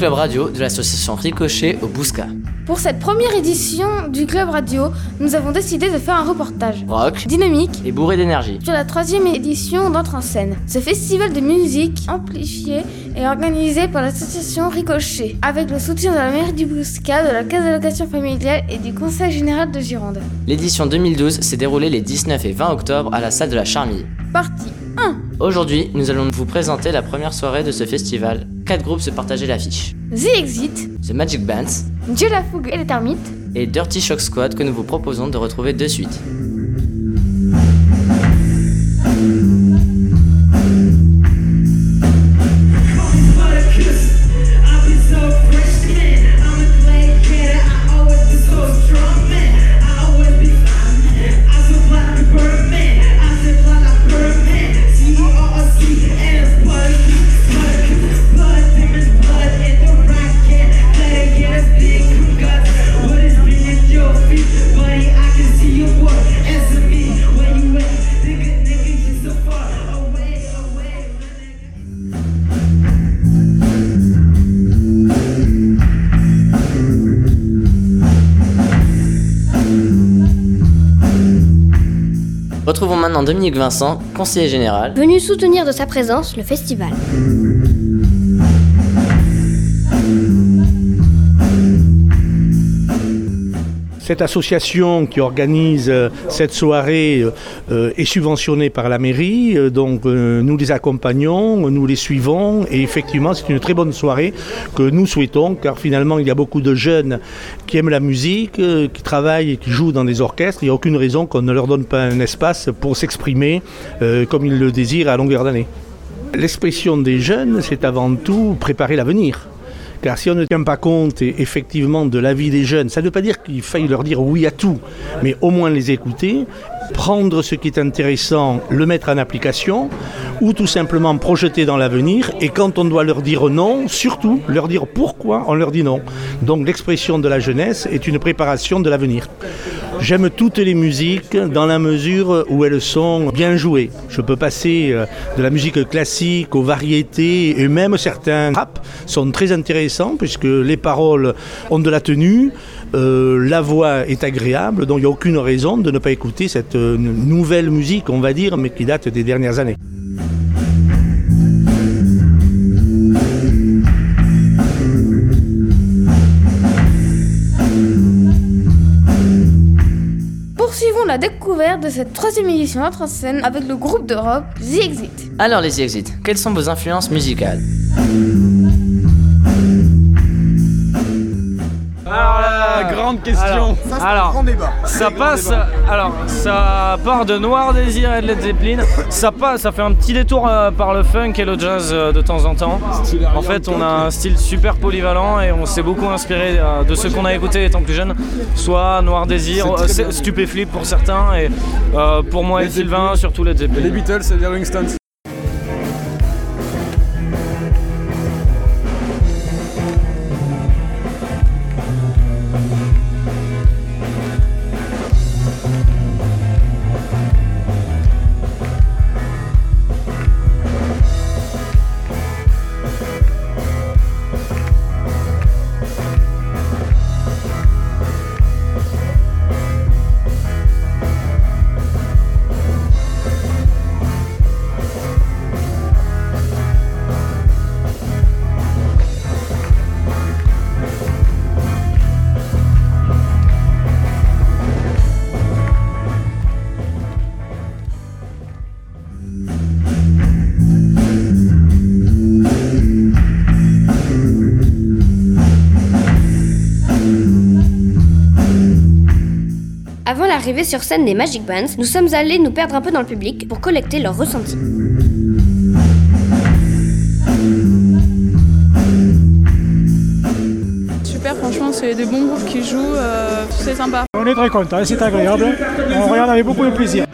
club radio de l'association Ricochet au Bousca. Pour cette première édition du Club Radio, nous avons décidé de faire un reportage Rock dynamique et bourré d'énergie. sur la troisième édition d'Entre en scène. Ce festival de musique amplifié est organisé par l'association Ricochet, avec le soutien de la mairie du Bouscat, de la caisse d'allocation familiale et du conseil général de Gironde. L'édition 2012 s'est déroulée les 19 et 20 octobre à la salle de la Charmille. Partie 1. Aujourd'hui, nous allons vous présenter la première soirée de ce festival. Quatre groupes se partageaient l'affiche. The Exit, The Magic Bands Dieu la fougue et les termites, et Dirty Shock Squad que nous vous proposons de retrouver de suite. Dominique Vincent, conseiller général. Venu soutenir de sa présence le festival. Cette association qui organise euh, cette soirée euh, est subventionnée par la mairie, euh, donc euh, nous les accompagnons, nous les suivons et effectivement c'est une très bonne soirée que nous souhaitons car finalement il y a beaucoup de jeunes qui aiment la musique, euh, qui travaillent et qui jouent dans des orchestres. Il n'y a aucune raison qu'on ne leur donne pas un espace pour s'exprimer euh, comme ils le désirent à longueur d'année. L'expression des jeunes, c'est avant tout préparer l'avenir. Car si on ne tient pas compte effectivement de l'avis des jeunes, ça ne veut pas dire qu'il faille leur dire oui à tout, mais au moins les écouter, prendre ce qui est intéressant, le mettre en application, ou tout simplement projeter dans l'avenir. Et quand on doit leur dire non, surtout leur dire pourquoi on leur dit non. Donc l'expression de la jeunesse est une préparation de l'avenir. J'aime toutes les musiques dans la mesure où elles sont bien jouées. Je peux passer euh, de la musique classique aux variétés et même certains rap sont très intéressants puisque les paroles ont de la tenue, euh, la voix est agréable, donc il n'y a aucune raison de ne pas écouter cette nouvelle musique, on va dire, mais qui date des dernières années. Poursuivons la découverte de cette troisième édition d'Entre en scène avec le groupe de rock The Exit. Alors les Exit, quelles sont vos influences musicales? Alors la grande question. Alors, ça passe. Alors, ça part de Noir Désir et de Led Zeppelin. Ça passe, ça fait un petit détour euh, par le funk et le jazz euh, de temps en temps. En fait, on a un style super polyvalent et on s'est beaucoup inspiré euh, de ce qu'on a écouté étant plus jeune. Soit Noir Désir, euh. Stupéflip pour certains et euh, pour moi et Led Sylvain surtout Led Zeppelin. Les Beatles et les Rolling Stones. L'arrivée sur scène des Magic Bands, nous sommes allés nous perdre un peu dans le public pour collecter leurs ressentis. Super, franchement, c'est des bons groupes qui jouent, euh, c'est sympa. On est très content, c'est agréable. On regarde avec beaucoup de plaisir.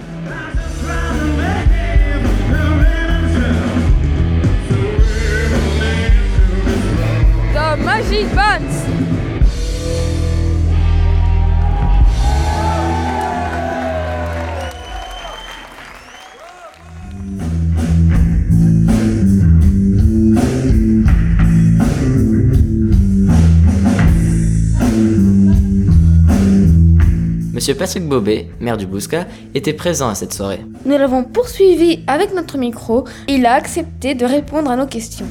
The Magic Bands Monsieur Patrick Bobet, maire du Bouscat, était présent à cette soirée. Nous l'avons poursuivi avec notre micro. Il a accepté de répondre à nos questions.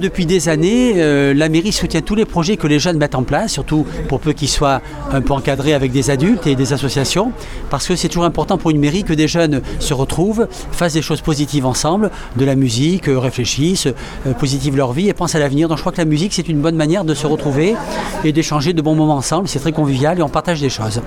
Depuis des années, euh, la mairie soutient tous les projets que les jeunes mettent en place, surtout pour peu qu'ils soient un peu encadrés avec des adultes et des associations, parce que c'est toujours important pour une mairie que des jeunes se retrouvent, fassent des choses positives ensemble, de la musique, euh, réfléchissent, euh, positivent leur vie et pensent à l'avenir. Donc je crois que la musique, c'est une bonne manière de se retrouver et d'échanger de bons moments ensemble. C'est très convivial et on partage des choses.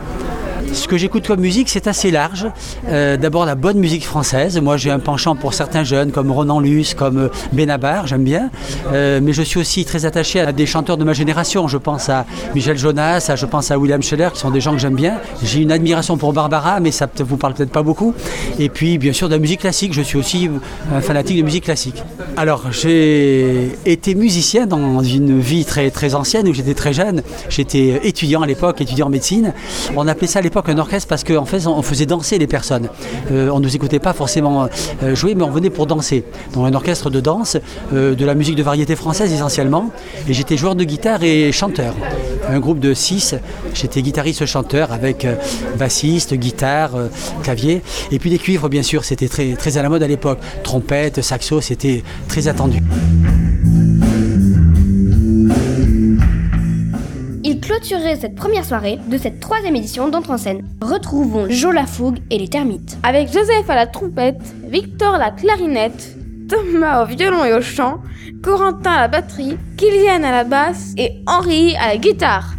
Ce que j'écoute comme musique, c'est assez large. Euh, d'abord la bonne musique française. Moi, j'ai un penchant pour certains jeunes comme Ronan Luce, comme euh, Benabar, j'aime bien. Euh, mais je suis aussi très attaché à des chanteurs de ma génération. Je pense à Michel Jonas, je pense à William Scheller, qui sont des gens que j'aime bien. J'ai une admiration pour Barbara, mais ça vous parle peut-être pas beaucoup. Et puis, bien sûr, de la musique classique. Je suis aussi un fanatique de musique classique. Alors, j'ai été musicien dans une vie très, très ancienne où j'étais très jeune. J'étais étudiant à l'époque, étudiant en médecine. On appelait ça à l'époque un orchestre parce qu'en fait on faisait danser les personnes. Euh, on ne nous écoutait pas forcément euh, jouer, mais on venait pour danser. Donc un orchestre de danse, euh, de la musique de variété française essentiellement. Et j'étais joueur de guitare et chanteur. Un groupe de six, j'étais guitariste-chanteur avec bassiste, guitare, clavier. Et puis des cuivres bien sûr, c'était très, très à la mode à l'époque. Trompette, saxo, c'était très attendu. Clôturer cette première soirée de cette troisième édition d'Entre en scène. Retrouvons Jo la fougue et les termites. Avec Joseph à la trompette, Victor à la clarinette, Thomas au violon et au chant, Corentin à la batterie, Kylian à la basse et Henri à la guitare.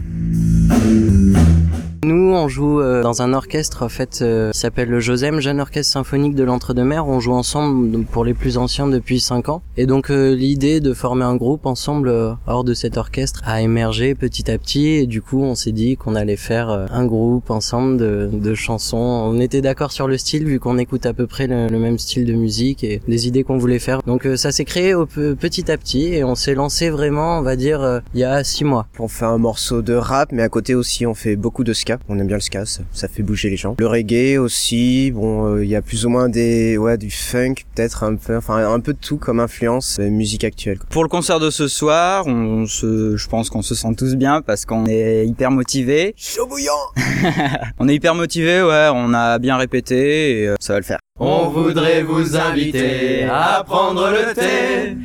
Nous, on joue euh, dans un orchestre en fait euh, qui s'appelle le Josem, jeune orchestre symphonique de l'Entre-deux-Mers. On joue ensemble pour les plus anciens depuis 5 ans. Et donc euh, l'idée de former un groupe ensemble hors de cet orchestre a émergé petit à petit. Et du coup, on s'est dit qu'on allait faire un groupe ensemble de, de chansons. On était d'accord sur le style vu qu'on écoute à peu près le, même style de musique et les idées qu'on voulait faire. Donc ça s'est créé au, petit à petit et on s'est lancé vraiment, on va dire, il y a 6 mois. On fait un morceau de rap, mais à côté aussi on fait beaucoup de ska on aime bien le ska, ça, fait bouger les gens. Le reggae aussi, bon, euh, il y a plus ou moins des, ouais, du funk, peut-être un peu, enfin un peu de tout comme influence euh, musique actuelle. Pour le concert de ce soir, on se, je pense qu'on se sent tous bien parce qu'on est hyper motivé. Chaud bouillant. on est hyper motivé, ouais, on a bien répété et euh, ça va le faire. On voudrait vous inviter à prendre le thé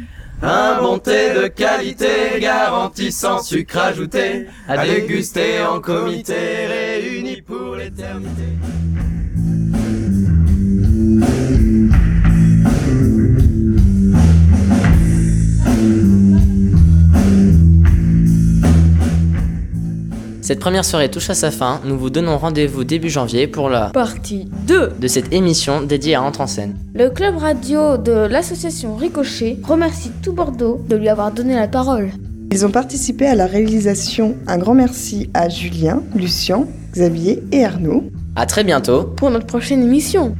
un bon thé de qualité garantissant sucre ajouté, à déguster en comité réuni pour l'éternité. Cette première soirée touche à sa fin, nous vous donnons rendez-vous début janvier pour la partie 2 de cette émission dédiée à Entre en scène. Le club radio de l'association Ricochet remercie tout Bordeaux de lui avoir donné la parole. Ils ont participé à la réalisation. Un grand merci à Julien, Lucien, Xavier et Arnaud. À très bientôt pour notre prochaine émission.